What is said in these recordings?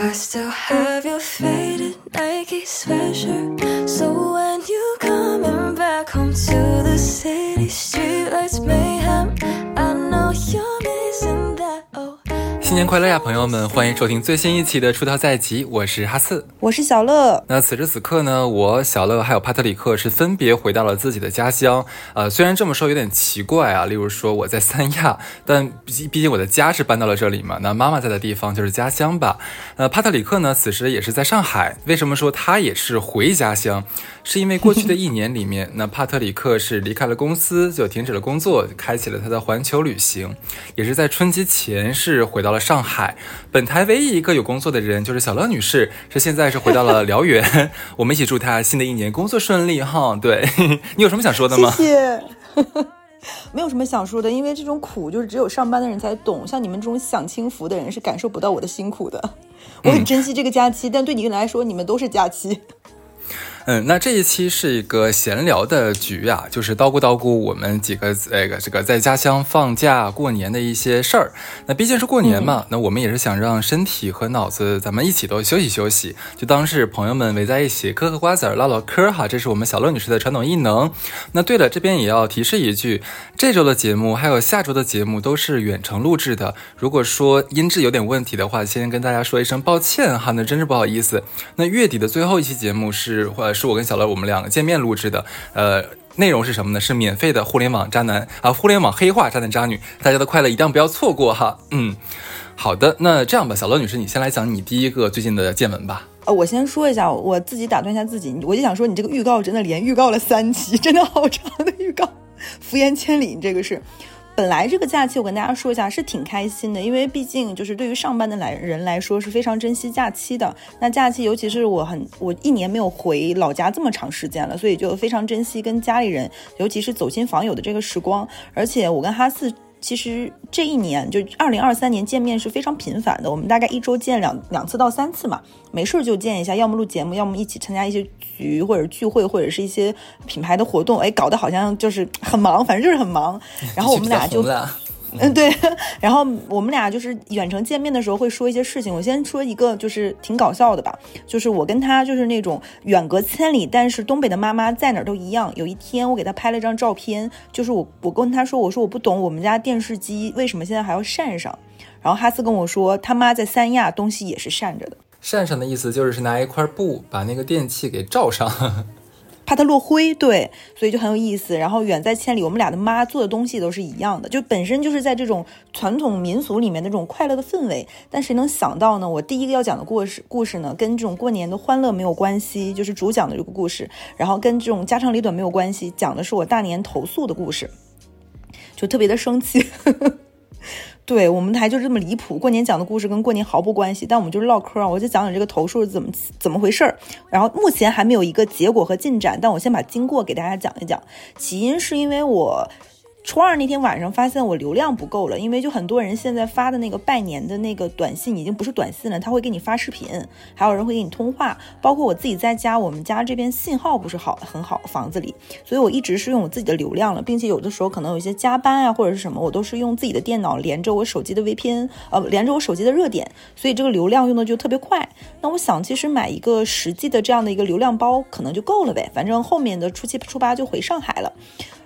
I still have your faded Nike sweatshirt. So when you coming back home to the city, streetlights mayhem. 新年快乐呀，朋友们！欢迎收听最新一期的《出逃在即》，我是哈四。我是小乐，那此时此刻呢，我小乐还有帕特里克是分别回到了自己的家乡。呃，虽然这么说有点奇怪啊，例如说我在三亚，但毕毕竟我的家是搬到了这里嘛，那妈妈在的地方就是家乡吧。呃，帕特里克呢，此时也是在上海。为什么说他也是回家乡？是因为过去的一年里面，那帕特里克是离开了公司，就停止了工作，开启了他的环球旅行，也是在春节前是回到了上海。本台唯一一个有工作的人就是小乐女士，是现在是回到了辽源。我们一起祝她新的一年工作顺利哈。对 你有什么想说的吗？谢谢。没有什么想说的，因为这种苦就是只有上班的人才懂，像你们这种享清福的人是感受不到我的辛苦的。我很珍惜这个假期，但对你们来说，你们都是假期。嗯，那这一期是一个闲聊的局啊，就是叨咕叨咕我们几个这个这个在家乡放假过年的一些事儿。那毕竟是过年嘛，那我们也是想让身体和脑子咱们一起都休息休息，就当是朋友们围在一起嗑嗑瓜子儿唠唠嗑哈。这是我们小乐女士的传统艺能。那对了，这边也要提示一句，这周的节目还有下周的节目都是远程录制的。如果说音质有点问题的话，先跟大家说一声抱歉哈，那真是不好意思。那月底的最后一期节目是或者是我跟小乐我们两个见面录制的，呃，内容是什么呢？是免费的互联网渣男啊，互联网黑化渣男渣女，大家的快乐一定不要错过哈。嗯，好的，那这样吧，小乐女士，你先来讲你第一个最近的见闻吧。呃，我先说一下，我自己打断一下自己，我就想说，你这个预告真的连预告了三期，真的好长的预告，福言千里，这个是。本来这个假期我跟大家说一下是挺开心的，因为毕竟就是对于上班的来人来说是非常珍惜假期的。那假期尤其是我很我一年没有回老家这么长时间了，所以就非常珍惜跟家里人，尤其是走亲访友的这个时光。而且我跟哈四。其实这一年就二零二三年见面是非常频繁的，我们大概一周见两两次到三次嘛，没事就见一下，要么录节目，要么一起参加一些局或者聚会或者是一些品牌的活动，哎，搞得好像就是很忙，反正就是很忙。然后我们俩就。嗯，对，然后我们俩就是远程见面的时候会说一些事情。我先说一个，就是挺搞笑的吧，就是我跟他就是那种远隔千里，但是东北的妈妈在哪儿都一样。有一天我给他拍了一张照片，就是我我跟他说，我说我不懂我们家电视机为什么现在还要扇上。然后哈斯跟我说，他妈在三亚东西也是扇着的。扇上的意思就是是拿一块布把那个电器给罩上。怕它落灰，对，所以就很有意思。然后远在千里，我们俩的妈做的东西都是一样的，就本身就是在这种传统民俗里面的这种快乐的氛围。但谁能想到呢？我第一个要讲的故事，故事呢，跟这种过年的欢乐没有关系，就是主讲的这个故事，然后跟这种家长里短没有关系，讲的是我大年投诉的故事，就特别的生气。对我们台就这么离谱，过年讲的故事跟过年毫不关系，但我们就是唠嗑啊，我就讲讲这个投诉是怎么怎么回事儿，然后目前还没有一个结果和进展，但我先把经过给大家讲一讲，起因是因为我。初二那天晚上，发现我流量不够了，因为就很多人现在发的那个拜年的那个短信已经不是短信了，他会给你发视频，还有人会给你通话，包括我自己在家，我们家这边信号不是好很好，房子里，所以我一直是用我自己的流量了，并且有的时候可能有一些加班啊或者是什么，我都是用自己的电脑连着我手机的 VPN，呃，连着我手机的热点，所以这个流量用的就特别快。那我想，其实买一个实际的这样的一个流量包可能就够了呗，反正后面的初七初八就回上海了。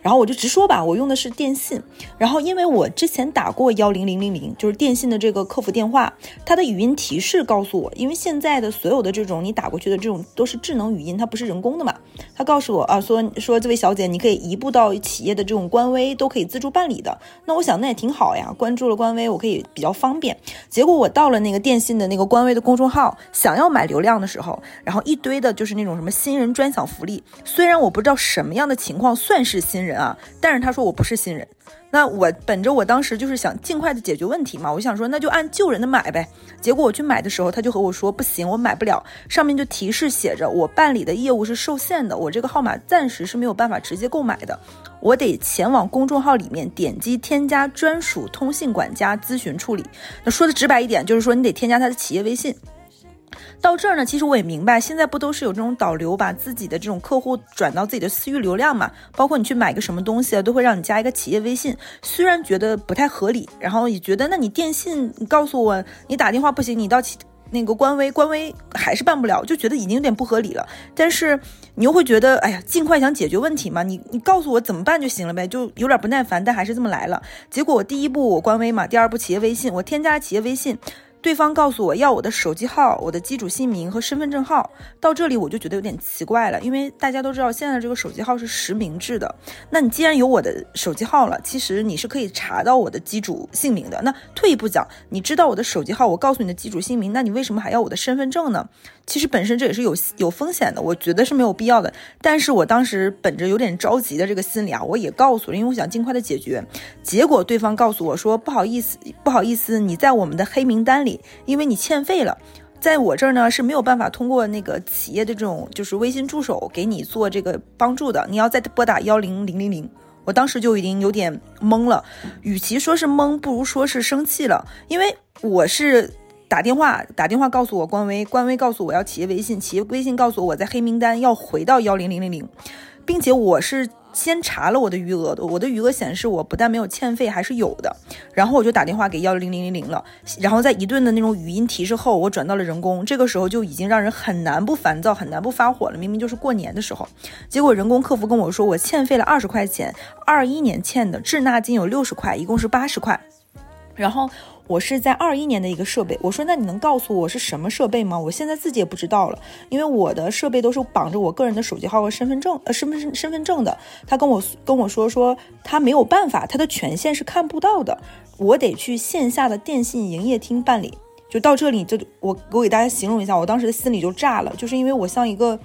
然后我就直说吧，我用的是电信。然后因为我之前打过幺零零零零，就是电信的这个客服电话，它的语音提示告诉我，因为现在的所有的这种你打过去的这种都是智能语音，它不是人工的嘛。他告诉我啊，说说这位小姐，你可以移步到企业的这种官微，都可以自助办理的。那我想那也挺好呀，关注了官微，我可以比较方便。结果我到了那个电信的那个官微的公众号，想要买流量的时候，然后一堆的就是那种什么新人专享福利。虽然我不知道什么样的情况算是新人。人啊，但是他说我不是新人，那我本着我当时就是想尽快的解决问题嘛，我想说那就按旧人的买呗。结果我去买的时候，他就和我说不行，我买不了，上面就提示写着我办理的业务是受限的，我这个号码暂时是没有办法直接购买的，我得前往公众号里面点击添加专属通信管家咨询处理。那说的直白一点，就是说你得添加他的企业微信。到这儿呢，其实我也明白，现在不都是有这种导流，把自己的这种客户转到自己的私域流量嘛？包括你去买个什么东西啊，都会让你加一个企业微信。虽然觉得不太合理，然后也觉得，那你电信，告诉我，你打电话不行，你到企那个官微，官微还是办不了，就觉得已经有点不合理了。但是你又会觉得，哎呀，尽快想解决问题嘛，你你告诉我怎么办就行了呗，就有点不耐烦，但还是这么来了。结果我第一步我官微嘛，第二步企业微信，我添加了企业微信。对方告诉我要我的手机号、我的机主姓名和身份证号，到这里我就觉得有点奇怪了，因为大家都知道现在这个手机号是实名制的。那你既然有我的手机号了，其实你是可以查到我的机主姓名的。那退一步讲，你知道我的手机号，我告诉你的机主姓名，那你为什么还要我的身份证呢？其实本身这也是有有风险的，我觉得是没有必要的。但是我当时本着有点着急的这个心理啊，我也告诉了，因为我想尽快的解决。结果对方告诉我说：“不好意思，不好意思，你在我们的黑名单里，因为你欠费了，在我这儿呢是没有办法通过那个企业的这种就是微信助手给你做这个帮助的，你要再拨打幺零零零零。”我当时就已经有点懵了，与其说是懵，不如说是生气了，因为我是。打电话打电话告诉我官微，官微告诉我要企业微信，企业微信告诉我我在黑名单要回到幺零零零零，并且我是先查了我的余额，我的余额显示我不但没有欠费，还是有的。然后我就打电话给幺零零零零了，然后在一顿的那种语音提示后，我转到了人工。这个时候就已经让人很难不烦躁，很难不发火了。明明就是过年的时候，结果人工客服跟我说我欠费了二十块钱，二一年欠的滞纳金有六十块，一共是八十块。然后。我是在二一年的一个设备，我说那你能告诉我是什么设备吗？我现在自己也不知道了，因为我的设备都是绑着我个人的手机号和身份证，呃，身份身份证的。他跟我跟我说说他没有办法，他的权限是看不到的，我得去线下的电信营业厅办理。就到这里，就我我给大家形容一下，我当时的心里就炸了，就是因为我像一个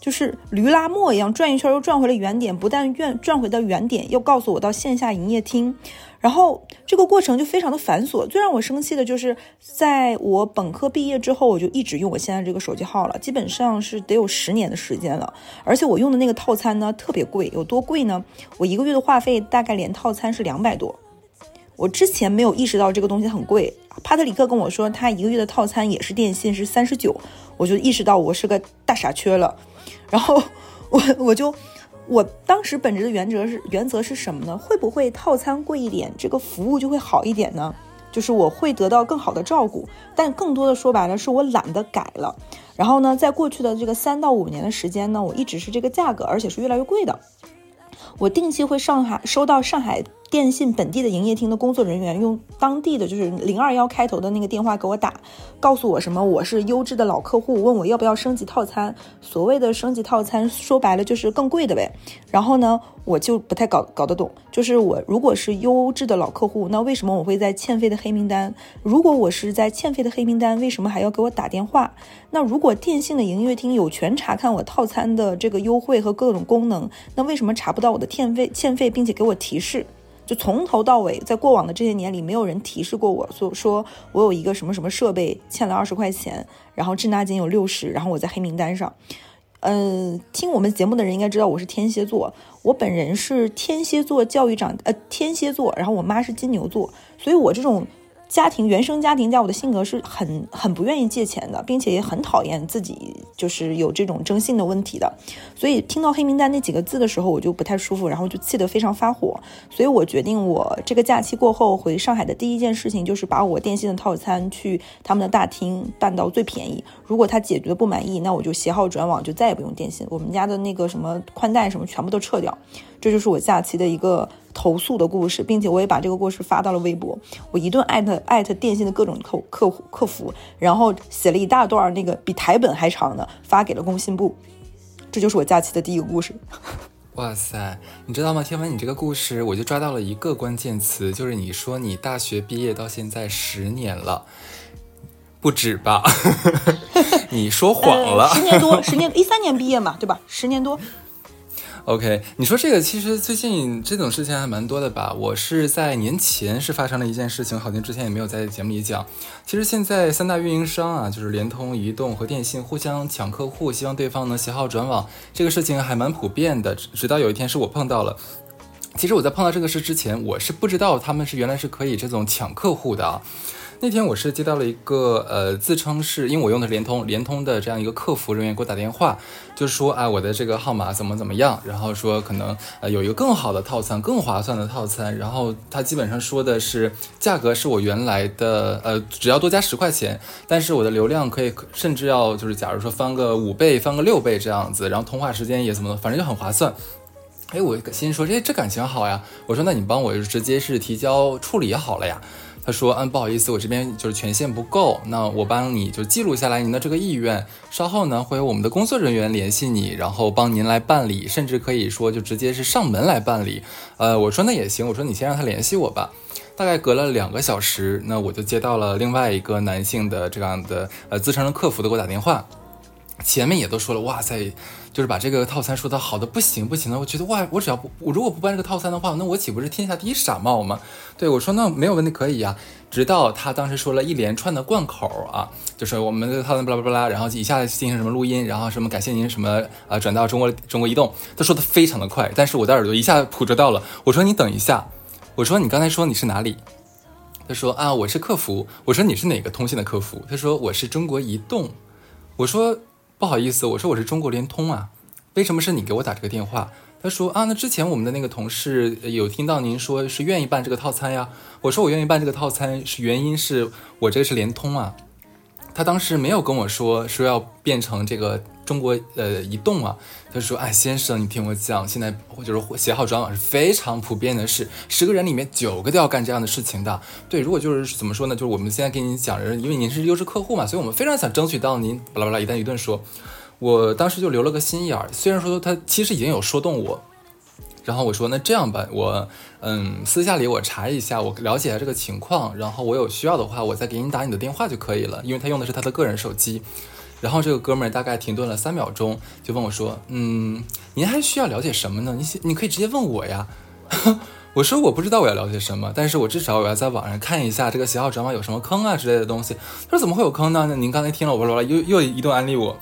就是驴拉磨一样转一圈又转回了原点，不但转转回到原点，又告诉我到线下营业厅。然后这个过程就非常的繁琐，最让我生气的就是，在我本科毕业之后，我就一直用我现在这个手机号了，基本上是得有十年的时间了。而且我用的那个套餐呢特别贵，有多贵呢？我一个月的话费大概连套餐是两百多。我之前没有意识到这个东西很贵，帕特里克跟我说他一个月的套餐也是电信是三十九，我就意识到我是个大傻缺了。然后我我就。我当时本着的原则是原则是什么呢？会不会套餐贵一点，这个服务就会好一点呢？就是我会得到更好的照顾，但更多的说白了是我懒得改了。然后呢，在过去的这个三到五年的时间呢，我一直是这个价格，而且是越来越贵的。我定期会上海收到上海。电信本地的营业厅的工作人员用当地的就是零二幺开头的那个电话给我打，告诉我什么我是优质的老客户，问我要不要升级套餐。所谓的升级套餐，说白了就是更贵的呗。然后呢，我就不太搞搞得懂，就是我如果是优质的老客户，那为什么我会在欠费的黑名单？如果我是在欠费的黑名单，为什么还要给我打电话？那如果电信的营业厅有权查看我套餐的这个优惠和各种功能，那为什么查不到我的欠费欠费，并且给我提示？就从头到尾，在过往的这些年里，没有人提示过我，说说我有一个什么什么设备欠了二十块钱，然后滞纳金有六十，然后我在黑名单上。嗯，听我们节目的人应该知道我是天蝎座，我本人是天蝎座教育长，呃，天蝎座，然后我妈是金牛座，所以我这种。家庭原生家庭在我的性格是很很不愿意借钱的，并且也很讨厌自己就是有这种征信的问题的，所以听到黑名单那几个字的时候，我就不太舒服，然后就气得非常发火。所以我决定，我这个假期过后回上海的第一件事情就是把我电信的套餐去他们的大厅办到最便宜。如果他解决不满意，那我就携号转网，就再也不用电信，我们家的那个什么宽带什么全部都撤掉。这就是我假期的一个。投诉的故事，并且我也把这个故事发到了微博。我一顿艾特艾特电信的各种客客户客服，然后写了一大段那个比台本还长的，发给了工信部。这就是我假期的第一个故事。哇塞，你知道吗？听完你这个故事，我就抓到了一个关键词，就是你说你大学毕业到现在十年了，不止吧？你说谎了，十年多，十年一三年毕业嘛，对吧？十年多。OK，你说这个其实最近这种事情还蛮多的吧？我是在年前是发生了一件事情，好像之前也没有在节目里讲。其实现在三大运营商啊，就是联通、移动和电信互相抢客户，希望对方能携号转网，这个事情还蛮普遍的。直到有一天是我碰到了。其实我在碰到这个事之前，我是不知道他们是原来是可以这种抢客户的啊。那天我是接到了一个呃，自称是因为我用的是联通，联通的这样一个客服人员给我打电话，就是说啊，我的这个号码怎么怎么样，然后说可能呃有一个更好的套餐，更划算的套餐，然后他基本上说的是价格是我原来的呃只要多加十块钱，但是我的流量可以甚至要就是假如说翻个五倍，翻个六倍这样子，然后通话时间也怎么，反正就很划算。哎，我心说这这感情好呀，我说那你帮我就直接是提交处理好了呀。他说：“嗯，不好意思，我这边就是权限不够，那我帮你就记录下来您的这个意愿，稍后呢会有我们的工作人员联系你，然后帮您来办理，甚至可以说就直接是上门来办理。呃，我说那也行，我说你先让他联系我吧。大概隔了两个小时，那我就接到了另外一个男性的这样的呃自称的客服的给我打电话，前面也都说了，哇塞。”就是把这个套餐说的好的不行不行的，我觉得哇，我只要不我如果不办这个套餐的话，那我岂不是天下第一傻帽吗？对我说那没有问题可以呀。直到他当时说了一连串的贯口啊，就是我们的套餐巴拉巴拉，然后一下进行什么录音，然后什么感谢您什么呃转到中国中国移动，他说的非常的快，但是我的耳朵一下捕捉到了。我说你等一下，我说你刚才说你是哪里？他说啊我是客服。我说你是哪个通信的客服？他说我是中国移动。我说。不好意思，我说我是中国联通啊，为什么是你给我打这个电话？他说啊，那之前我们的那个同事有听到您说是愿意办这个套餐呀。我说我愿意办这个套餐，是原因是我这个是联通啊。他当时没有跟我说说要变成这个中国呃移动啊。他说哎，先生，你听我讲，现在就是携号转网是非常普遍的事，十个人里面九个都要干这样的事情的。对，如果就是怎么说呢？就是我们现在跟您讲，因为您是优质客户嘛，所以我们非常想争取到您巴拉巴拉一旦一顿说。我当时就留了个心眼儿，虽然说他其实已经有说动我，然后我说那这样吧，我嗯私下里我查一下，我了解一下这个情况，然后我有需要的话，我再给你打你的电话就可以了，因为他用的是他的个人手机。然后这个哥们儿大概停顿了三秒钟，就问我说：“嗯，您还需要了解什么呢？你你可以直接问我呀。”我说：“我不知道我要了解什么，但是我至少我要在网上看一下这个携号转网有什么坑啊之类的东西。”他说：“怎么会有坑呢？那您刚才听了我说又 又一顿安利我。”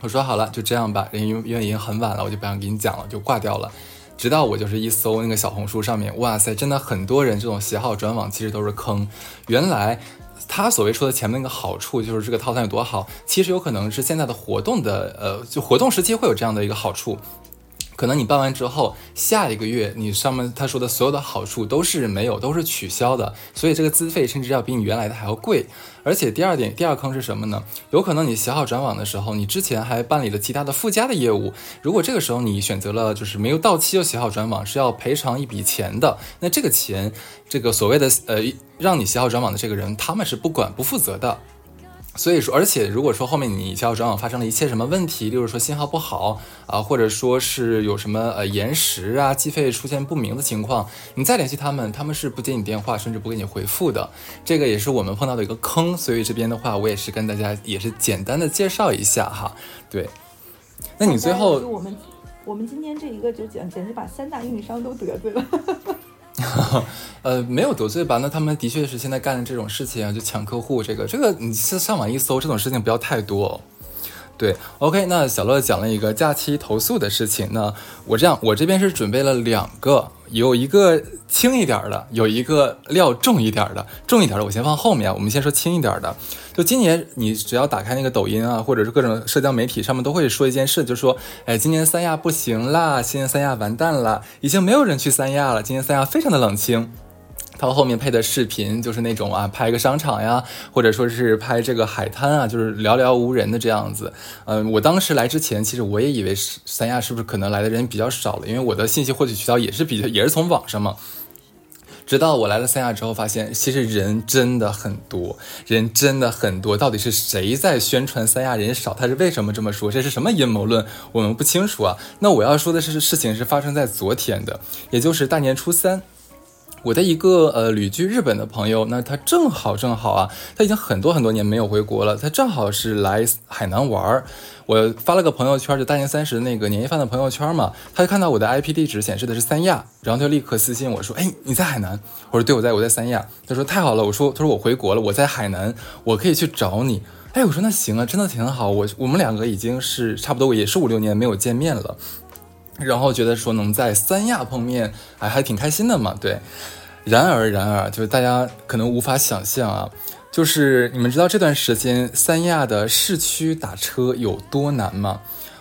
我说：“好了，就这样吧，因因为已经很晚了，我就不想给你讲了，就挂掉了。”直到我就是一搜那个小红书上面，哇塞，真的很多人这种携号转网其实都是坑，原来。他所谓说的前面那个好处，就是这个套餐有多好，其实有可能是现在的活动的，呃，就活动时期会有这样的一个好处。可能你办完之后，下一个月你上面他说的所有的好处都是没有，都是取消的，所以这个资费甚至要比你原来的还要贵。而且第二点，第二坑是什么呢？有可能你携号转网的时候，你之前还办理了其他的附加的业务，如果这个时候你选择了就是没有到期就携号转网，是要赔偿一笔钱的。那这个钱，这个所谓的呃让你携号转网的这个人，他们是不管不负责的。所以说，而且如果说后面你携号转网发生了一切什么问题，例如说信号不好啊，或者说是有什么呃延时啊，计费出现不明的情况，你再联系他们，他们是不接你电话，甚至不给你回复的。这个也是我们碰到的一个坑，所以这边的话，我也是跟大家也是简单的介绍一下哈。对，那你最后我们我们今天这一个就简简直把三大运营商都得罪了。呃，没有得罪吧？那他们的确是现在干的这种事情啊，就抢客户，这个这个，你上上网一搜，这种事情不要太多。对，OK，那小乐讲了一个假期投诉的事情。那我这样，我这边是准备了两个，有一个轻一点的，有一个料重一点的。重一点的我先放后面，我们先说轻一点的。就今年你只要打开那个抖音啊，或者是各种社交媒体上面都会说一件事，就说，哎，今年三亚不行啦，今年三亚完蛋了，已经没有人去三亚了，今年三亚非常的冷清。他后面配的视频就是那种啊，拍个商场呀，或者说是拍这个海滩啊，就是寥寥无人的这样子。嗯，我当时来之前，其实我也以为是三亚是不是可能来的人比较少了，因为我的信息获取渠道也是比较 也是从网上嘛。直到我来了三亚之后，发现其实人真的很多，人真的很多。到底是谁在宣传三亚人少？他是为什么这么说？这是什么阴谋论？我们不清楚啊。那我要说的是，事情是发生在昨天的，也就是大年初三。我的一个呃旅居日本的朋友，那他正好正好啊，他已经很多很多年没有回国了，他正好是来海南玩儿。我发了个朋友圈，就大年三十那个年夜饭的朋友圈嘛，他就看到我的 IP 地址显示的是三亚，然后他就立刻私信我说：“哎，你在海南？”我说：“对，我在我在三亚。”他说：“太好了。”我说：“他说我回国了，我在海南，我可以去找你。”哎，我说那行啊，真的挺好。我我们两个已经是差不多也是五六年没有见面了。然后觉得说能在三亚碰面，哎，还挺开心的嘛，对。然而，然而，就是大家可能无法想象啊，就是你们知道这段时间三亚的市区打车有多难吗？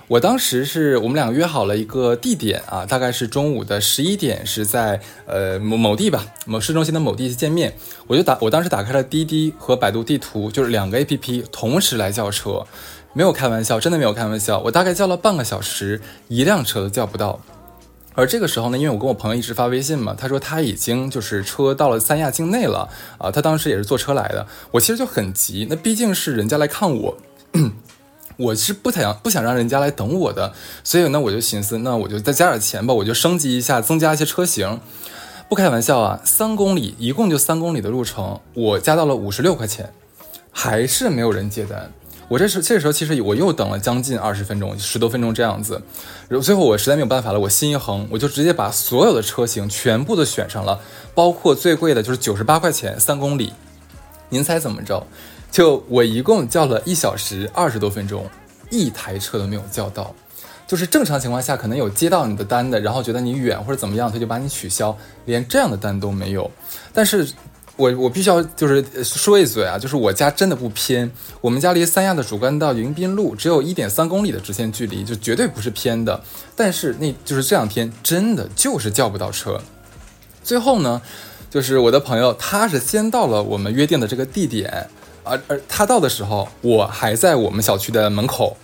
我当时是我们两个约好了一个地点啊，大概是中午的十一点，是在呃某某地吧，某市中心的某地见面。我就打，我当时打开了滴滴和百度地图，就是两个 A P P 同时来叫车，没有开玩笑，真的没有开玩笑。我大概叫了半个小时，一辆车都叫不到。而这个时候呢，因为我跟我朋友一直发微信嘛，他说他已经就是车到了三亚境内了啊，他当时也是坐车来的。我其实就很急，那毕竟是人家来看我。我是不想不想让人家来等我的，所以呢，我就寻思，那我就再加点钱吧，我就升级一下，增加一些车型。不开玩笑啊，三公里，一共就三公里的路程，我加到了五十六块钱，还是没有人接单。我这时这个时候其实我又等了将近二十分钟，十多分钟这样子。最后我实在没有办法了，我心一横，我就直接把所有的车型全部都选上了，包括最贵的就是九十八块钱三公里。您猜怎么着？就我一共叫了一小时二十多分钟，一台车都没有叫到。就是正常情况下，可能有接到你的单的，然后觉得你远或者怎么样，他就把你取消，连这样的单都没有。但是，我我必须要就是说一嘴啊，就是我家真的不偏，我们家离三亚的主干道迎宾路只有一点三公里的直线距离，就绝对不是偏的。但是那就是这两天真的就是叫不到车。最后呢，就是我的朋友他是先到了我们约定的这个地点。而而他到的时候，我还在我们小区的门口。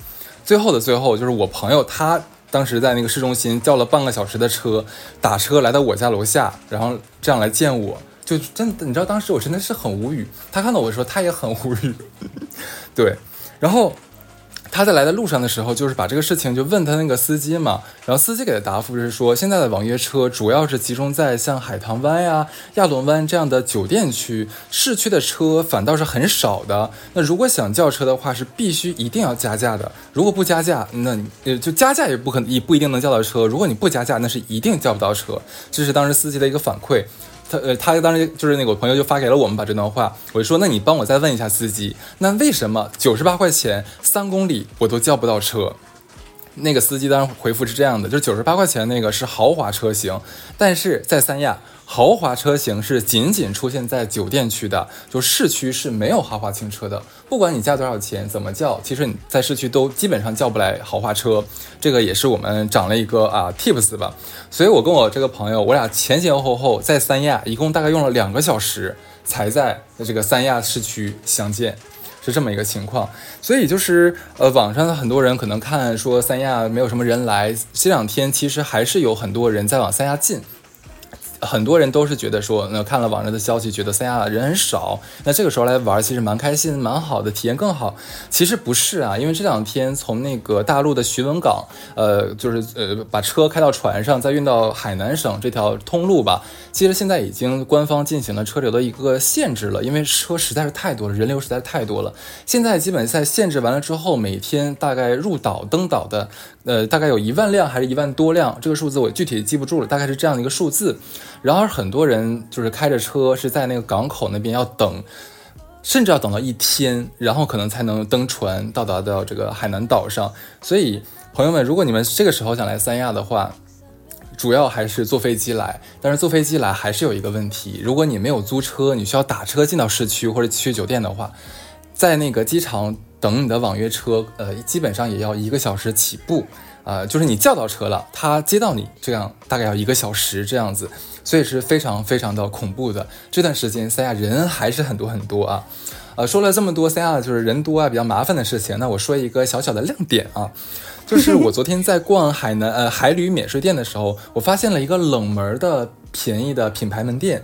最后的最后，就是我朋友他当时在那个市中心叫了半个小时的车，打车来到我家楼下，然后这样来见我，就真的，你知道当时我真的是很无语。他看到我的时候，他也很无语。对，然后。他在来的路上的时候，就是把这个事情就问他那个司机嘛，然后司机给的答复是说，现在的网约车主要是集中在像海棠湾呀、亚龙湾这样的酒店区，市区的车反倒是很少的。那如果想叫车的话，是必须一定要加价的。如果不加价，那就加价也不可能也不一定能叫到车。如果你不加价，那是一定叫不到车。这是当时司机的一个反馈。他呃，他当时就是那个我朋友就发给了我们把这段话，我就说，那你帮我再问一下司机，那为什么九十八块钱三公里我都叫不到车？那个司机当时回复是这样的，就是九十八块钱那个是豪华车型，但是在三亚。豪华车型是仅仅出现在酒店区的，就市区是没有豪华轻车的。不管你加多少钱，怎么叫，其实你在市区都基本上叫不来豪华车。这个也是我们长了一个啊 tips 吧。所以我跟我这个朋友，我俩前前后后在三亚一共大概用了两个小时，才在这个三亚市区相见，是这么一个情况。所以就是呃，网上的很多人可能看说三亚没有什么人来，这两天其实还是有很多人在往三亚进。很多人都是觉得说，那看了网上的消息，觉得三亚人很少，那这个时候来玩其实蛮开心、蛮好的，体验更好。其实不是啊，因为这两天从那个大陆的徐闻港，呃，就是呃把车开到船上，再运到海南省这条通路吧，其实现在已经官方进行了车流的一个限制了，因为车实在是太多了，人流实在是太多了。现在基本在限制完了之后，每天大概入岛登岛的，呃，大概有一万辆还是一万多辆，这个数字我具体记不住了，大概是这样的一个数字。然而，很多人就是开着车是在那个港口那边要等，甚至要等到一天，然后可能才能登船到达到这个海南岛上。所以，朋友们，如果你们这个时候想来三亚的话，主要还是坐飞机来。但是坐飞机来还是有一个问题，如果你没有租车，你需要打车进到市区或者去酒店的话，在那个机场等你的网约车，呃，基本上也要一个小时起步。呃，就是你叫到车了，他接到你，这样大概要一个小时这样子。所以是非常非常的恐怖的。这段时间三亚人还是很多很多啊，呃，说了这么多三亚就是人多啊比较麻烦的事情，那我说一个小小的亮点啊，就是我昨天在逛海南呃海旅免税店的时候，我发现了一个冷门的便宜的品牌门店，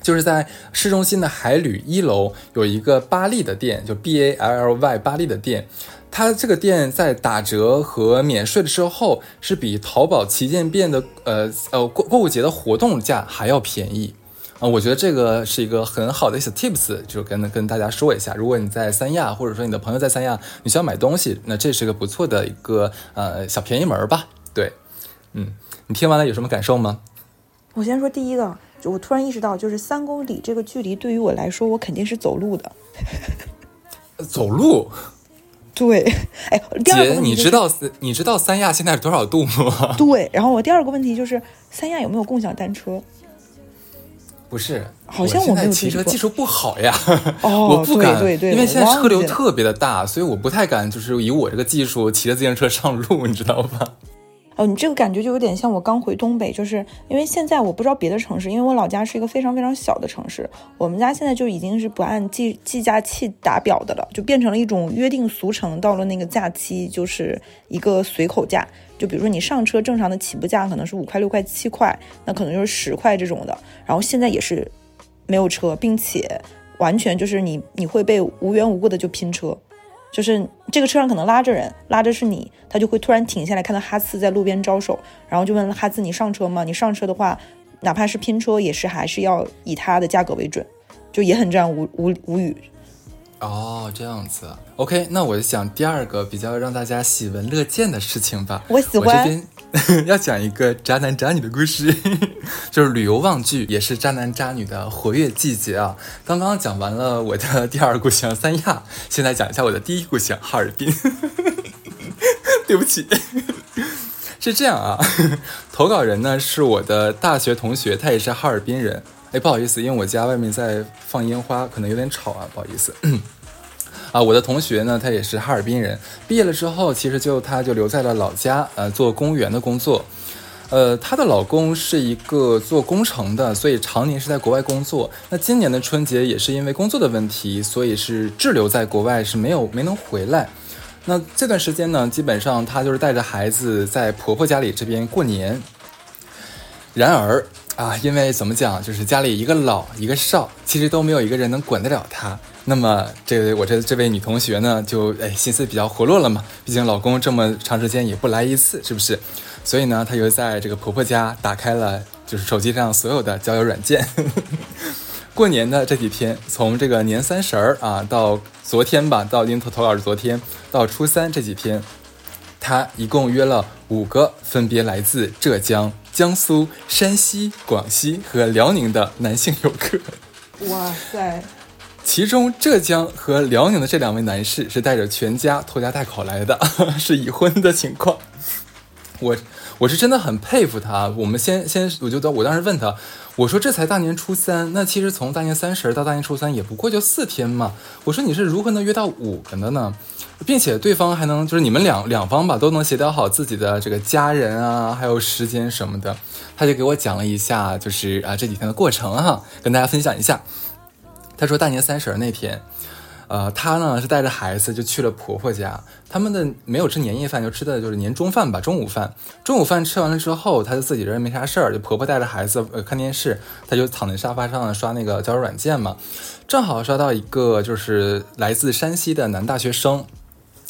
就是在市中心的海旅一楼有一个巴利的店，就 B A L L Y 巴利的店。它这个店在打折和免税的时候，是比淘宝旗舰店的呃呃购购物节的活动价还要便宜啊！我觉得这个是一个很好的一些 tips，就跟跟大家说一下。如果你在三亚，或者说你的朋友在三亚，你需要买东西，那这是个不错的一个呃小便宜门吧？对，嗯，你听完了有什么感受吗？我先说第一个，就我突然意识到，就是三公里这个距离对于我来说，我肯定是走路的。走路。对，哎，姐，你知道你知道三亚现在是多少度吗？对，然后我第二个问题就是三亚有没有共享单车？不是，好像我没有骑车技术不好呀，哦，我不敢，对对对，因为现在车流特别的大，所以我不太敢，就是以我这个技术骑着自行车上路，你知道吧？哦，你这个感觉就有点像我刚回东北，就是因为现在我不知道别的城市，因为我老家是一个非常非常小的城市，我们家现在就已经是不按计计价器打表的了，就变成了一种约定俗成，到了那个假期就是一个随口价，就比如说你上车正常的起步价可能是五块六块七块，那可能就是十块这种的，然后现在也是没有车，并且完全就是你你会被无缘无故的就拼车。就是这个车上可能拉着人，拉着是你，他就会突然停下来，看到哈次在路边招手，然后就问哈次：“你上车吗？你上车的话，哪怕是拼车，也是还是要以他的价格为准，就也很这样无无无语。”哦，这样子，OK，那我就讲第二个比较让大家喜闻乐见的事情吧。我喜欢。我这边 要讲一个渣男渣女的故事，就是旅游旺季，也是渣男渣女的活跃季节啊。刚刚讲完了我的第二故乡三亚，现在讲一下我的第一故乡哈尔滨。对不起，是这样啊，投稿人呢是我的大学同学，他也是哈尔滨人。哎，不好意思，因为我家外面在放烟花，可能有点吵啊，不好意思。啊，我的同学呢，他也是哈尔滨人，毕业了之后，其实就他就留在了老家，呃，做公务员的工作。呃，她的老公是一个做工程的，所以常年是在国外工作。那今年的春节也是因为工作的问题，所以是滞留在国外，是没有没能回来。那这段时间呢，基本上她就是带着孩子在婆婆家里这边过年。然而。啊，因为怎么讲，就是家里一个老一个少，其实都没有一个人能管得了她。那么，这位我这这位女同学呢，就哎心思比较活络了嘛。毕竟老公这么长时间也不来一次，是不是？所以呢，她就在这个婆婆家打开了，就是手机上所有的交友软件。过年的这几天，从这个年三十儿啊到昨天吧，到临头投稿是昨天到初三这几天，她一共约了五个，分别来自浙江。江苏、山西、广西和辽宁的男性游客，哇塞！其中浙江和辽宁的这两位男士是带着全家拖家带口来的，是已婚的情况。我我是真的很佩服他。我们先先，我就得我当时问他。我说这才大年初三，那其实从大年三十到大年初三也不过就四天嘛。我说你是如何能约到五个的呢？并且对方还能就是你们两两方吧都能协调好自己的这个家人啊，还有时间什么的。他就给我讲了一下，就是啊这几天的过程哈，跟大家分享一下。他说大年三十那天。呃，她呢是带着孩子就去了婆婆家，他们的没有吃年夜饭，就吃的就是年中饭吧，中午饭。中午饭吃完了之后，她就自己人没啥事儿，就婆婆带着孩子呃看电视，她就躺在沙发上刷那个交友软件嘛，正好刷到一个就是来自山西的男大学生。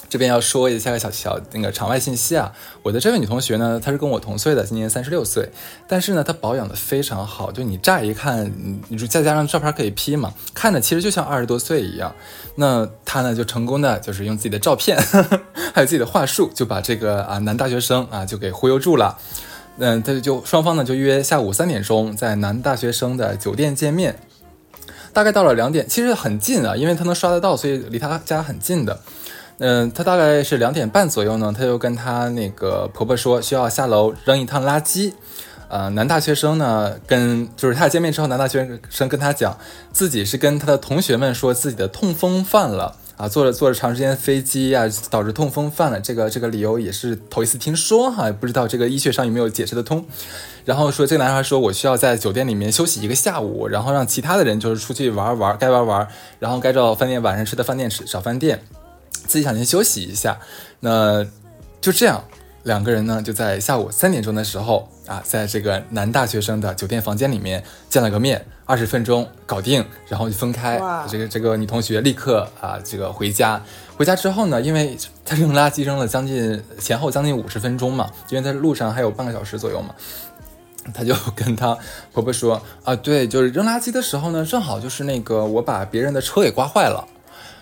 这边要说一下个小小那个场外信息啊，我的这位女同学呢，她是跟我同岁的，今年三十六岁，但是呢，她保养的非常好，就你乍一看，你再加上照片可以 P 嘛，看着其实就像二十多岁一样。那她呢，就成功的就是用自己的照片，还有自己的话术，就把这个啊男大学生啊就给忽悠住了。嗯，他就双方呢就约下午三点钟在男大学生的酒店见面，大概到了两点，其实很近啊，因为他能刷得到，所以离他家很近的。嗯，她大概是两点半左右呢，她就跟她那个婆婆说需要下楼扔一趟垃圾。呃，男大学生呢跟就是他见面之后，男大学生跟他讲自己是跟他的同学们说自己的痛风犯了啊，坐着坐着长时间飞机呀，导致痛风犯了。这个这个理由也是头一次听说哈，不知道这个医学上有没有解释得通。然后说这个男孩说我需要在酒店里面休息一个下午，然后让其他的人就是出去玩玩，该玩玩，然后该找饭店晚上吃的饭店吃找饭店。自己想先休息一下，那就这样，两个人呢就在下午三点钟的时候啊，在这个男大学生的酒店房间里面见了个面，二十分钟搞定，然后就分开。这个这个女同学立刻啊，这个回家。回家之后呢，因为她扔垃圾扔了将近前后将近五十分钟嘛，因为在路上还有半个小时左右嘛，她就 跟她婆婆说啊，对，就是扔垃圾的时候呢，正好就是那个我把别人的车给刮坏了。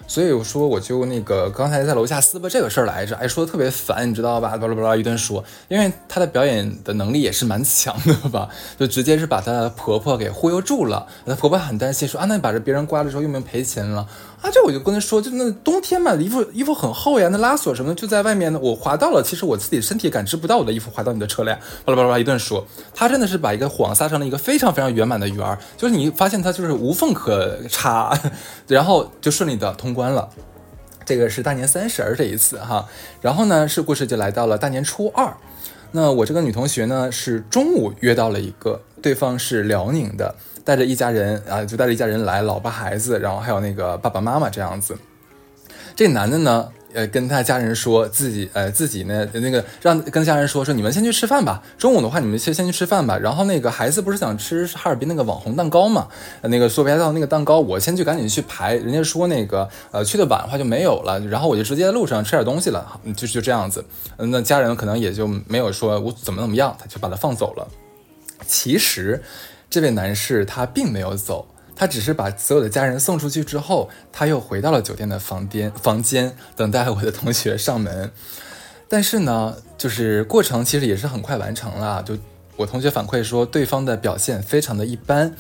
所以我说我就那个刚才在楼下撕巴这个事儿来着，哎，说的特别烦，你知道吧？巴拉巴拉一顿说，因为她的表演的能力也是蛮强的吧，就直接是把她婆婆给忽悠住了。她婆婆很担心，说啊，那你把这别人刮了之后，用不用赔钱了？啊，这我就跟他说，就那冬天嘛，衣服衣服很厚呀，那拉锁什么的就在外面呢，我滑到了，其实我自己身体感知不到我的衣服滑到你的车了呀。巴拉巴拉一顿说，他真的是把一个谎撒成了一个非常非常圆满的圆儿，就是你发现他就是无缝可插，然后就顺利的通关了。这个是大年三十儿这一次哈，然后呢是故事就来到了大年初二，那我这个女同学呢是中午约到了一个，对方是辽宁的，带着一家人啊，就带着一家人来，老婆孩子，然后还有那个爸爸妈妈这样子，这男的呢。呃，跟他家人说自己，呃，自己呢，那个让跟家人说说，你们先去吃饭吧。中午的话，你们先先去吃饭吧。然后那个孩子不是想吃哈尔滨那个网红蛋糕嘛？那个说北海道那个蛋糕，我先去赶紧去排。人家说那个，呃，去的晚的话就没有了。然后我就直接在路上吃点东西了，就就这样子。那家人可能也就没有说我怎么怎么样，他就把他放走了。其实，这位男士他并没有走。他只是把所有的家人送出去之后，他又回到了酒店的房间，房间等待我的同学上门。但是呢，就是过程其实也是很快完成了。就我同学反馈说，对方的表现非常的一般。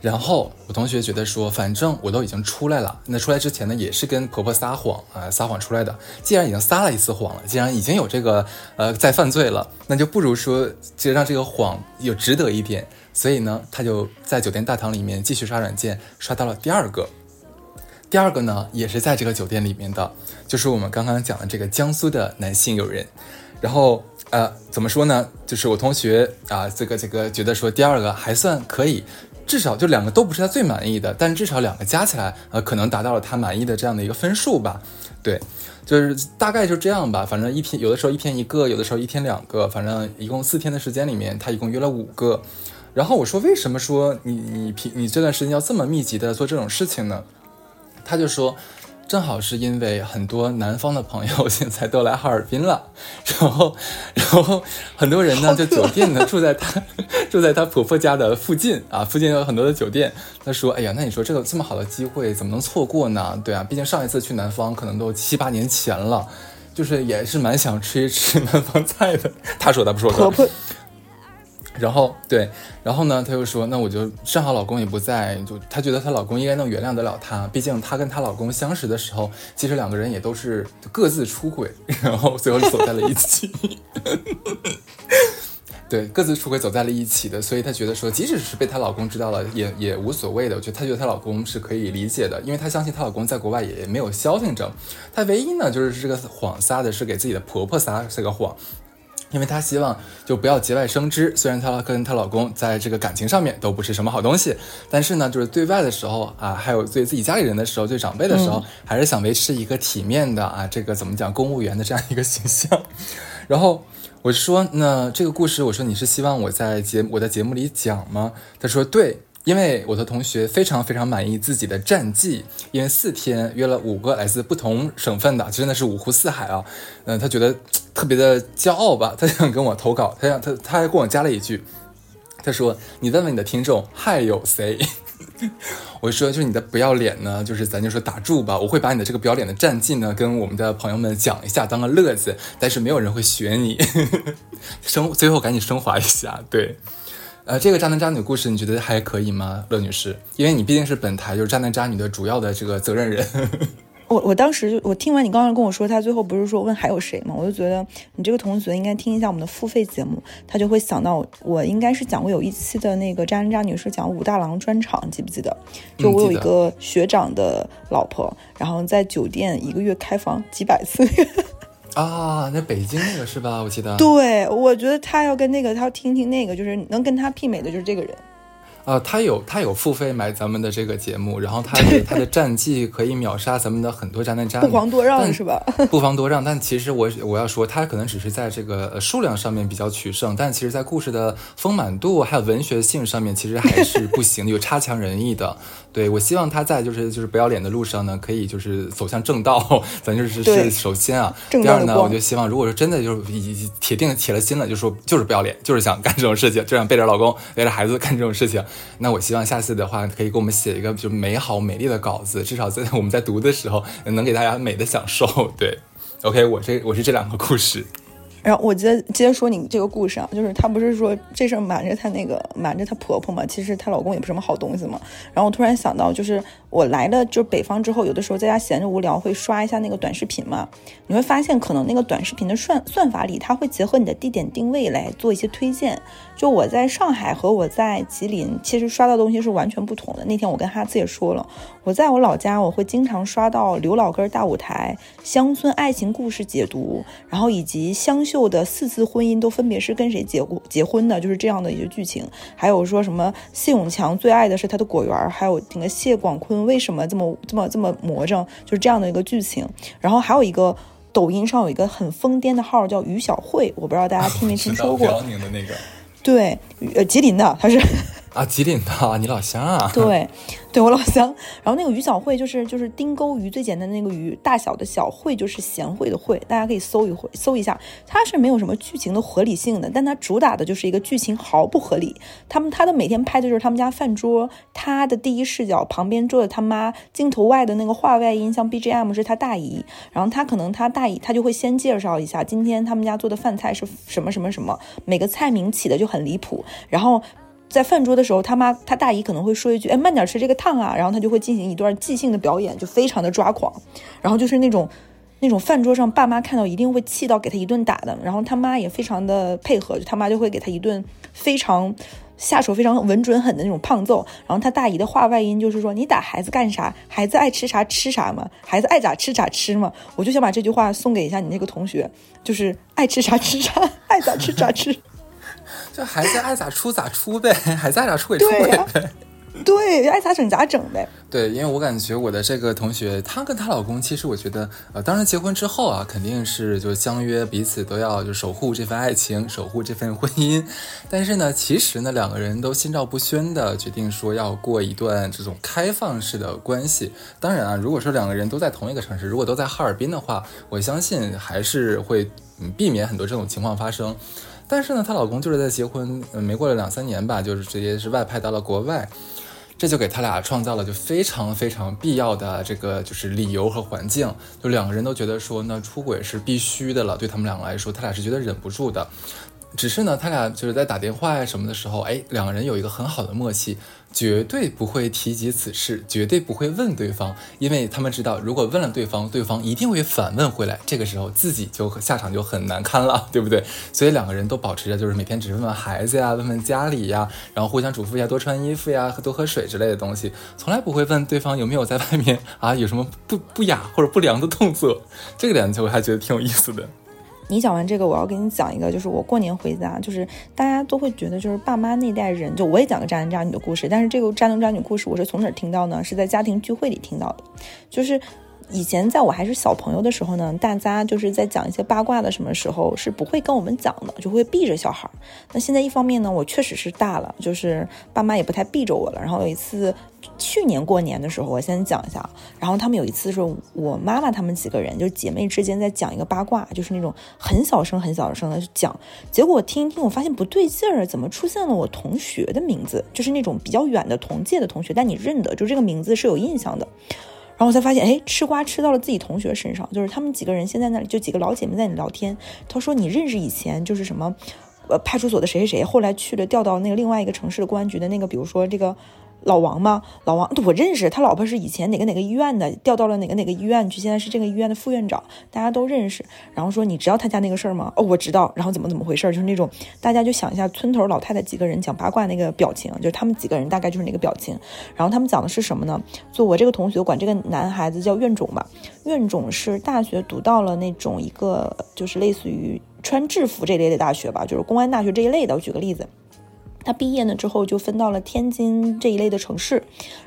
然后我同学觉得说，反正我都已经出来了，那出来之前呢，也是跟婆婆撒谎啊，撒谎出来的。既然已经撒了一次谎了，既然已经有这个呃在犯罪了，那就不如说就让这个谎有值得一点。所以呢，他就在酒店大堂里面继续刷软件，刷到了第二个。第二个呢，也是在这个酒店里面的，就是我们刚刚讲的这个江苏的男性友人。然后呃，怎么说呢？就是我同学啊，这个这个觉得说第二个还算可以，至少就两个都不是他最满意的，但至少两个加起来呃，可能达到了他满意的这样的一个分数吧。对，就是大概就这样吧。反正一篇有的时候一篇一个，有的时候一天两个，反正一共四天的时间里面，他一共约了五个。然后我说，为什么说你你平你这段时间要这么密集的做这种事情呢？他就说，正好是因为很多南方的朋友 现在都来哈尔滨了，然后然后很多人呢就酒店呢住在他住在他婆婆家的附近啊，附近有很多的酒店。他说，哎呀，那你说这个这么好的机会怎么能错过呢？对啊，毕竟上一次去南方可能都七八年前了，就是也是蛮想吃一吃南方菜的。他说他不说婆婆。然后对，然后呢，她又说，那我就正好老公也不在，就她觉得她老公应该能原谅得了她，毕竟她跟她老公相识的时候，其实两个人也都是各自出轨，然后最后走在了一起。对，各自出轨走在了一起的，所以她觉得说，即使是被她老公知道了，也也无所谓的。我觉得她觉得她老公是可以理解的，因为她相信她老公在国外也没有消停着。她唯一呢，就是这个谎撒的是给自己的婆婆撒这个谎。因为她希望就不要节外生枝，虽然她跟她老公在这个感情上面都不是什么好东西，但是呢，就是对外的时候啊，还有对自己家里人的时候，对长辈的时候，还是想维持一个体面的啊，这个怎么讲，公务员的这样一个形象。然后我说，那这个故事，我说你是希望我在节我在节目里讲吗？她说对。因为我的同学非常非常满意自己的战绩，因为四天约了五个来自不同省份的，真的是五湖四海啊。嗯，他觉得特别的骄傲吧，他想跟我投稿，他想他他还跟我加了一句，他说：“你问问你的听众还有谁？” 我说：“就是你的不要脸呢，就是咱就说打住吧，我会把你的这个不要脸的战绩呢跟我们的朋友们讲一下，当个乐子，但是没有人会学你。升最后赶紧升华一下，对。”呃，这个渣男渣女故事你觉得还可以吗，乐女士？因为你毕竟是本台就是渣男渣女的主要的这个责任人。我我当时就我听完你刚刚跟我说，他最后不是说问还有谁吗？我就觉得你这个同学应该听一下我们的付费节目，他就会想到我应该是讲过有一期的那个渣男渣女是讲武大郎专场，记不记得？就我有一个学长的老婆，然后在酒店一个月开房几百次。啊，那北京那个是吧？我记得。对，我觉得他要跟那个，他要听听那个，就是能跟他媲美的，就是这个人。呃，他有他有付费买咱们的这个节目，然后他 他的战绩可以秒杀咱们的很多渣男渣女，不遑多让是吧？不遑多让，但其实我我要说，他可能只是在这个数量上面比较取胜，但其实在故事的丰满度还有文学性上面，其实还是不行，有差强人意的。对我希望他在就是就是不要脸的路上呢，可以就是走向正道，咱就是是首先啊，第二呢，我就希望如果说真的就是已铁定铁了心了，就说就是不要脸，就是想干这种事情，就想背着老公背着孩子干这种事情。那我希望下次的话可以给我们写一个就美好美丽的稿子，至少在 我们在读的时候能给大家美的享受。对，OK，我这我是这两个故事。然后我接接着说你这个故事啊，就是她不是说这事瞒着她那个瞒着她婆婆嘛，其实她老公也不是什么好东西嘛。然后我突然想到，就是我来了就北方之后，有的时候在家闲着无聊会刷一下那个短视频嘛，你会发现可能那个短视频的算算法里，它会结合你的地点定位来做一些推荐。就我在上海和我在吉林，其实刷到东西是完全不同的。那天我跟哈次也说了，我在我老家我会经常刷到刘老根大舞台、乡村爱情故事解读，然后以及湘绣的四次婚姻都分别是跟谁结过结婚的，就是这样的一些剧情。还有说什么谢永强最爱的是他的果园，还有那个谢广坤为什么这么这么这么魔怔，就是这样的一个剧情。然后还有一个抖音上有一个很疯癫的号叫于小慧，我不知道大家听没听说过。辽宁的那个，对，呃，吉林的，他是。啊，吉林的，你老乡啊？对，对我老乡。然后那个于小慧就是就是丁钩鱼最简单那个鱼，大小的小慧就是贤惠的惠，大家可以搜一回搜一下。它是没有什么剧情的合理性的，但它主打的就是一个剧情毫不合理。他们他的每天拍的就是他们家饭桌，他的第一视角旁边坐着他妈，镜头外的那个画外音像 BGM 是他大姨，然后他可能他大姨他就会先介绍一下今天他们家做的饭菜是什么什么什么，每个菜名起的就很离谱，然后。在饭桌的时候，他妈他大姨可能会说一句：“哎，慢点吃这个烫啊！”然后他就会进行一段即兴的表演，就非常的抓狂。然后就是那种，那种饭桌上爸妈看到一定会气到给他一顿打的。然后他妈也非常的配合，他妈就会给他一顿非常下手非常稳准狠的那种胖揍。然后他大姨的话外音就是说：“你打孩子干啥？孩子爱吃啥吃啥嘛，孩子爱咋吃咋吃嘛。”我就想把这句话送给一下你那个同学，就是爱吃啥吃啥，爱咋吃咋吃。就孩子爱咋出咋出呗，孩子爱咋出给出呗，对，爱咋整咋整呗。对，因为我感觉我的这个同学，她跟她老公，其实我觉得，呃，当然结婚之后啊，肯定是就相约彼此都要就守护这份爱情，守护这份婚姻。但是呢，其实呢，两个人都心照不宣的决定说要过一段这种开放式的关系。当然啊，如果说两个人都在同一个城市，如果都在哈尔滨的话，我相信还是会避免很多这种情况发生。但是呢，她老公就是在结婚，没过了两三年吧，就是直接是外派到了国外，这就给他俩创造了就非常非常必要的这个就是理由和环境，就两个人都觉得说那出轨是必须的了，对他们两个来说，他俩是觉得忍不住的。只是呢，他俩就是在打电话呀什么的时候，哎，两个人有一个很好的默契。绝对不会提及此事，绝对不会问对方，因为他们知道，如果问了对方，对方一定会反问回来，这个时候自己就下场就很难堪了，对不对？所以两个人都保持着，就是每天只问问孩子呀，问问家里呀，然后互相嘱咐一下多穿衣服呀，多喝水之类的东西，从来不会问对方有没有在外面啊有什么不不雅或者不良的动作，这个点就我还觉得挺有意思的。你讲完这个，我要给你讲一个，就是我过年回家，就是大家都会觉得，就是爸妈那代人，就我也讲个渣男渣女的故事，但是这个渣男渣女故事，我是从哪儿听到呢？是在家庭聚会里听到的，就是。以前在我还是小朋友的时候呢，大家就是在讲一些八卦的什么时候是不会跟我们讲的，就会避着小孩。那现在一方面呢，我确实是大了，就是爸妈也不太避着我了。然后有一次，去年过年的时候，我先讲一下。然后他们有一次是我妈妈他们几个人，就是姐妹之间在讲一个八卦，就是那种很小声、很小声的讲。结果我听一听，我发现不对劲儿，怎么出现了我同学的名字？就是那种比较远的同届的同学，但你认得，就这个名字是有印象的。然后我才发现，哎，吃瓜吃到了自己同学身上，就是他们几个人现在那里就几个老姐妹在那聊天。她说：“你认识以前就是什么，呃，派出所的谁谁谁，后来去了调到那个另外一个城市的公安局的那个，比如说这个。”老王吗？老王我认识，他老婆是以前哪个哪个医院的，调到了哪个哪个医院去，现在是这个医院的副院长，大家都认识。然后说你知道他家那个事儿吗？哦，我知道。然后怎么怎么回事？就是那种大家就想一下村头老太太几个人讲八卦那个表情，就是他们几个人大概就是那个表情。然后他们讲的是什么呢？就我这个同学管这个男孩子叫院种吧，院种是大学读到了那种一个就是类似于穿制服这类的大学吧，就是公安大学这一类的。我举个例子。他毕业呢之后就分到了天津这一类的城市，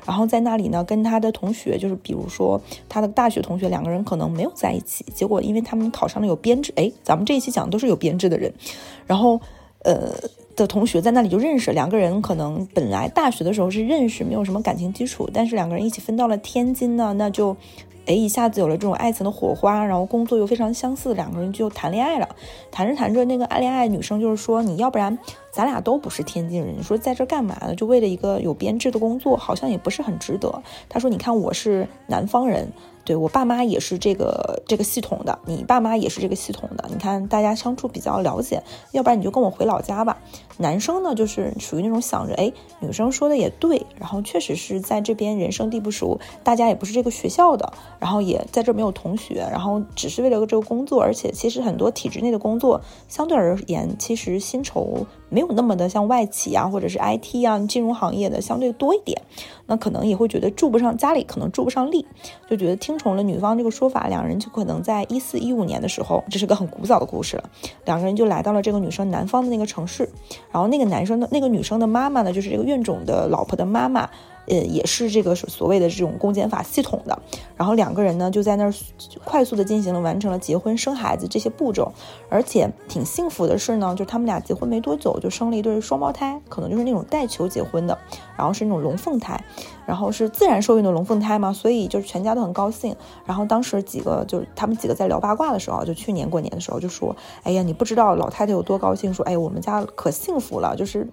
然后在那里呢跟他的同学，就是比如说他的大学同学，两个人可能没有在一起。结果因为他们考上了有编制，哎，咱们这一期讲的都是有编制的人，然后呃的同学在那里就认识两个人，可能本来大学的时候是认识，没有什么感情基础，但是两个人一起分到了天津呢，那就哎，一下子有了这种爱情的火花，然后工作又非常相似，两个人就谈恋爱了。谈着谈着，那个爱恋爱女生就是说，你要不然咱俩都不是天津人，你说在这干嘛呢？就为了一个有编制的工作，好像也不是很值得。他说，你看我是南方人。对我爸妈也是这个这个系统的，你爸妈也是这个系统的。你看大家相处比较了解，要不然你就跟我回老家吧。男生呢，就是属于那种想着，哎，女生说的也对，然后确实是在这边人生地不熟，大家也不是这个学校的，然后也在这没有同学，然后只是为了这个工作，而且其实很多体制内的工作相对而言，其实薪酬没有那么的像外企啊，或者是 IT 啊金融行业的相对多一点。那可能也会觉得住不上家里，可能住不上力，就觉得听从了女方这个说法，两人就可能在一四一五年的时候，这是个很古早的故事了，两个人就来到了这个女生男方的那个城市，然后那个男生的那个女生的妈妈呢，就是这个院种的老婆的妈妈。呃，也是这个所谓的这种公检法系统的，然后两个人呢就在那儿快速的进行了完成了结婚生孩子这些步骤，而且挺幸福的是呢，就他们俩结婚没多久就生了一对双胞胎，可能就是那种带球结婚的，然后是那种龙凤胎，然后是自然受孕的龙凤胎嘛，所以就是全家都很高兴。然后当时几个就是他们几个在聊八卦的时候，就去年过年的时候就说，哎呀，你不知道老太太有多高兴，说，哎，我们家可幸福了，就是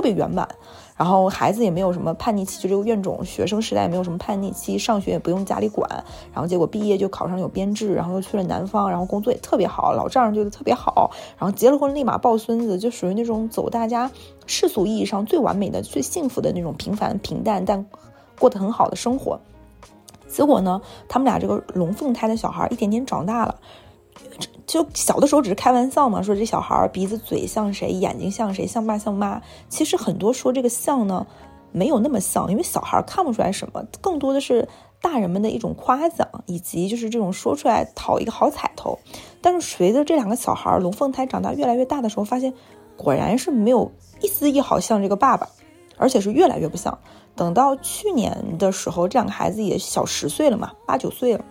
特别圆满。然后孩子也没有什么叛逆期，就这个院种学生时代也没有什么叛逆期，上学也不用家里管，然后结果毕业就考上有编制，然后又去了南方，然后工作也特别好，老丈人觉得特别好，然后结了婚立马抱孙子，就属于那种走大家世俗意义上最完美的、最幸福的那种平凡平淡但过得很好的生活。结果呢，他们俩这个龙凤胎的小孩一点点长大了。就小的时候只是开玩笑嘛，说这小孩鼻子嘴像谁，眼睛像谁，像爸像妈。其实很多说这个像呢，没有那么像，因为小孩看不出来什么，更多的是大人们的一种夸奖，以及就是这种说出来讨一个好彩头。但是随着这两个小孩龙凤胎长大越来越大的时候，发现果然是没有一丝一毫像这个爸爸，而且是越来越不像。等到去年的时候，这两个孩子也小十岁了嘛，八九岁了。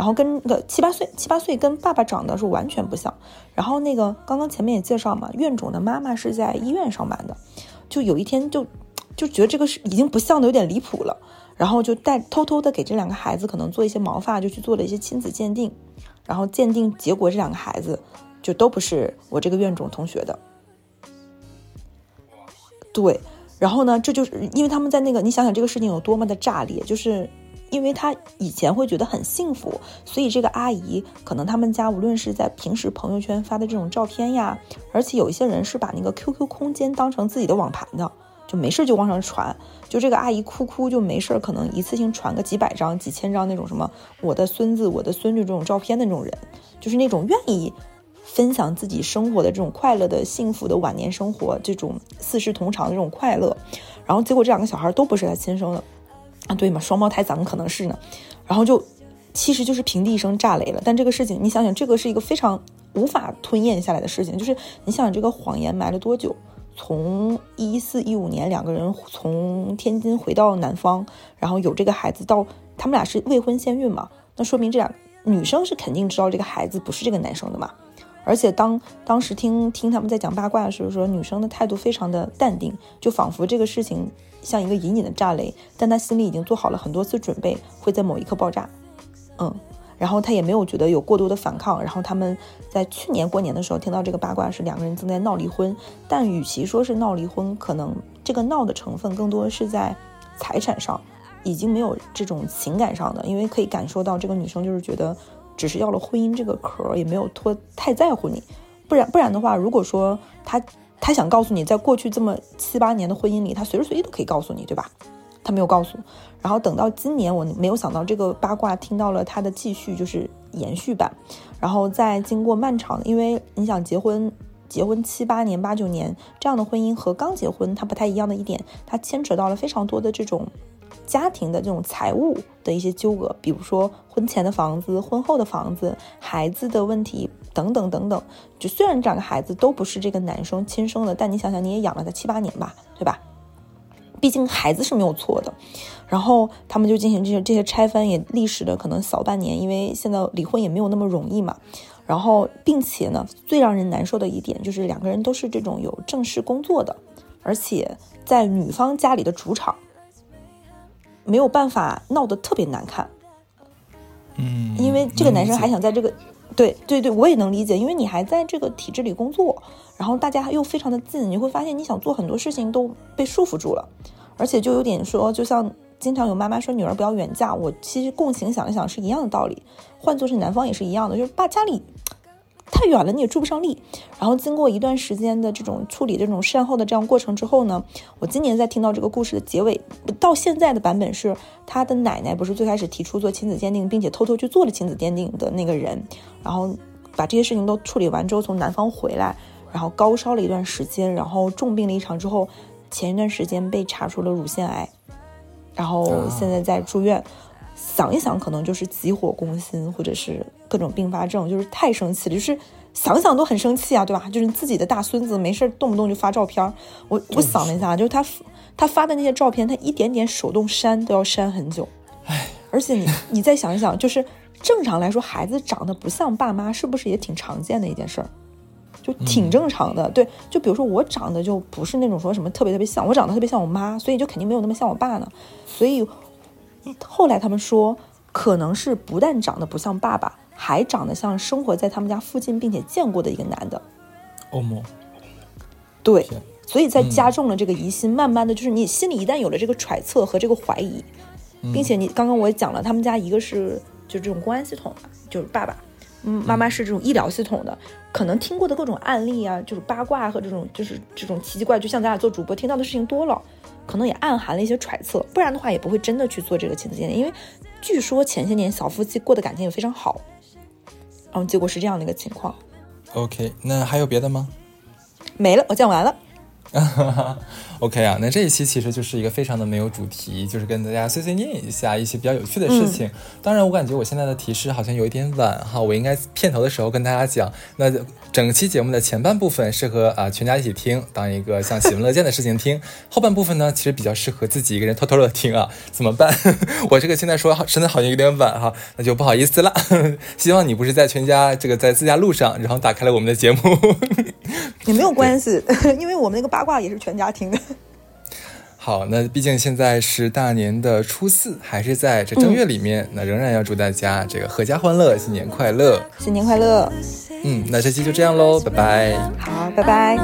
然后跟个七八岁，七八岁跟爸爸长得是完全不像。然后那个刚刚前面也介绍嘛，院种的妈妈是在医院上班的，就有一天就就觉得这个是已经不像的有点离谱了，然后就带偷偷的给这两个孩子可能做一些毛发，就去做了一些亲子鉴定，然后鉴定结果这两个孩子就都不是我这个院种同学的。对，然后呢，这就是因为他们在那个，你想想这个事情有多么的炸裂，就是。因为他以前会觉得很幸福，所以这个阿姨可能他们家无论是在平时朋友圈发的这种照片呀，而且有一些人是把那个 QQ 空间当成自己的网盘的，就没事就往上传。就这个阿姨哭哭就没事，可能一次性传个几百张、几千张那种什么我的孙子、我的孙女这种照片的那种人，就是那种愿意分享自己生活的这种快乐的、幸福的晚年生活，这种四世同堂的这种快乐。然后结果这两个小孩都不是他亲生的。啊，对嘛，双胞胎怎么可能是呢？然后就，其实就是平地一声炸雷了。但这个事情，你想想，这个是一个非常无法吞咽下来的事情。就是你想想，这个谎言埋了多久？从一四一五年两个人从天津回到南方，然后有这个孩子，到他们俩是未婚先孕嘛？那说明这俩女生是肯定知道这个孩子不是这个男生的嘛？而且当当时听听他们在讲八卦的时候，说女生的态度非常的淡定，就仿佛这个事情。像一个隐隐的炸雷，但他心里已经做好了很多次准备，会在某一刻爆炸。嗯，然后他也没有觉得有过多的反抗。然后他们在去年过年的时候听到这个八卦是两个人正在闹离婚，但与其说是闹离婚，可能这个闹的成分更多是在财产上，已经没有这种情感上的，因为可以感受到这个女生就是觉得只是要了婚姻这个壳，也没有托太在乎你。不然不然的话，如果说他。他想告诉你，在过去这么七八年的婚姻里，他随时随地都可以告诉你，对吧？他没有告诉。然后等到今年，我没有想到这个八卦听到了他的继续，就是延续版。然后在经过漫长，因为你想结婚，结婚七八年、八九年这样的婚姻和刚结婚它不太一样的一点，它牵扯到了非常多的这种家庭的这种财务的一些纠葛，比如说婚前的房子、婚后的房子、孩子的问题。等等等等，就虽然这两个孩子都不是这个男生亲生的，但你想想，你也养了他七八年吧，对吧？毕竟孩子是没有错的。然后他们就进行这些这些拆分，也历时了可能小半年，因为现在离婚也没有那么容易嘛。然后，并且呢，最让人难受的一点就是两个人都是这种有正式工作的，而且在女方家里的主场，没有办法闹得特别难看。嗯，因为这个男生还想在这个，对对对，我也能理解，因为你还在这个体制里工作，然后大家又非常的近，你会发现你想做很多事情都被束缚住了，而且就有点说，就像经常有妈妈说女儿不要远嫁，我其实共情想一想是一样的道理，换做是男方也是一样的，就是把家里。太远了，你也助不上力。然后经过一段时间的这种处理、这种善后的这样过程之后呢，我今年在听到这个故事的结尾，到现在的版本是他的奶奶不是最开始提出做亲子鉴定，并且偷偷去做了亲子鉴定的那个人，然后把这些事情都处理完之后，从南方回来，然后高烧了一段时间，然后重病了一场之后，前一段时间被查出了乳腺癌，然后现在在住院。想一想，可能就是急火攻心，或者是各种并发症，就是太生气了，就是想想都很生气啊，对吧？就是自己的大孙子没事动不动就发照片，我我想了一下，就是他他发的那些照片，他一点点手动删都要删很久，唉，而且你你再想一想，就是正常来说，孩子长得不像爸妈，是不是也挺常见的一件事儿？就挺正常的，对，就比如说我长得就不是那种说什么特别特别像，我长得特别像我妈，所以就肯定没有那么像我爸呢，所以。后来他们说，可能是不但长得不像爸爸，还长得像生活在他们家附近并且见过的一个男的。欧盟，对，所以在加重了这个疑心，慢慢的就是你心里一旦有了这个揣测和这个怀疑，并且你刚刚我也讲了，他们家一个是就这种公安系统的，就是爸爸，嗯，妈妈是这种医疗系统的，可能听过的各种案例啊，就是八卦和这种就是这种奇奇怪，就像咱俩做主播听到的事情多了。可能也暗含了一些揣测，不然的话也不会真的去做这个亲子鉴定。因为据说前些年小夫妻过的感情也非常好，然后结果是这样的一个情况。OK，那还有别的吗？没了，我讲完了。OK 啊，那这一期其实就是一个非常的没有主题，就是跟大家碎碎念一下一些比较有趣的事情。当然，我感觉我现在的提示好像有一点晚哈，我应该片头的时候跟大家讲。那整期节目的前半部分适合啊全家一起听，当一个像喜闻乐见的事情听；后半部分呢，其实比较适合自己一个人偷偷的听啊。怎么办？我这个现在说真的好像有点晚哈，那就不好意思了。希望你不是在全家这个在自驾路上，然后打开了我们的节目。也没有关系，因为我们那个八卦也是全家听的。好，那毕竟现在是大年的初四，还是在这正月里面，那仍然要祝大家这个阖家欢乐，新年快乐，新年快乐。嗯，那这期就这样喽，拜拜。好，拜拜。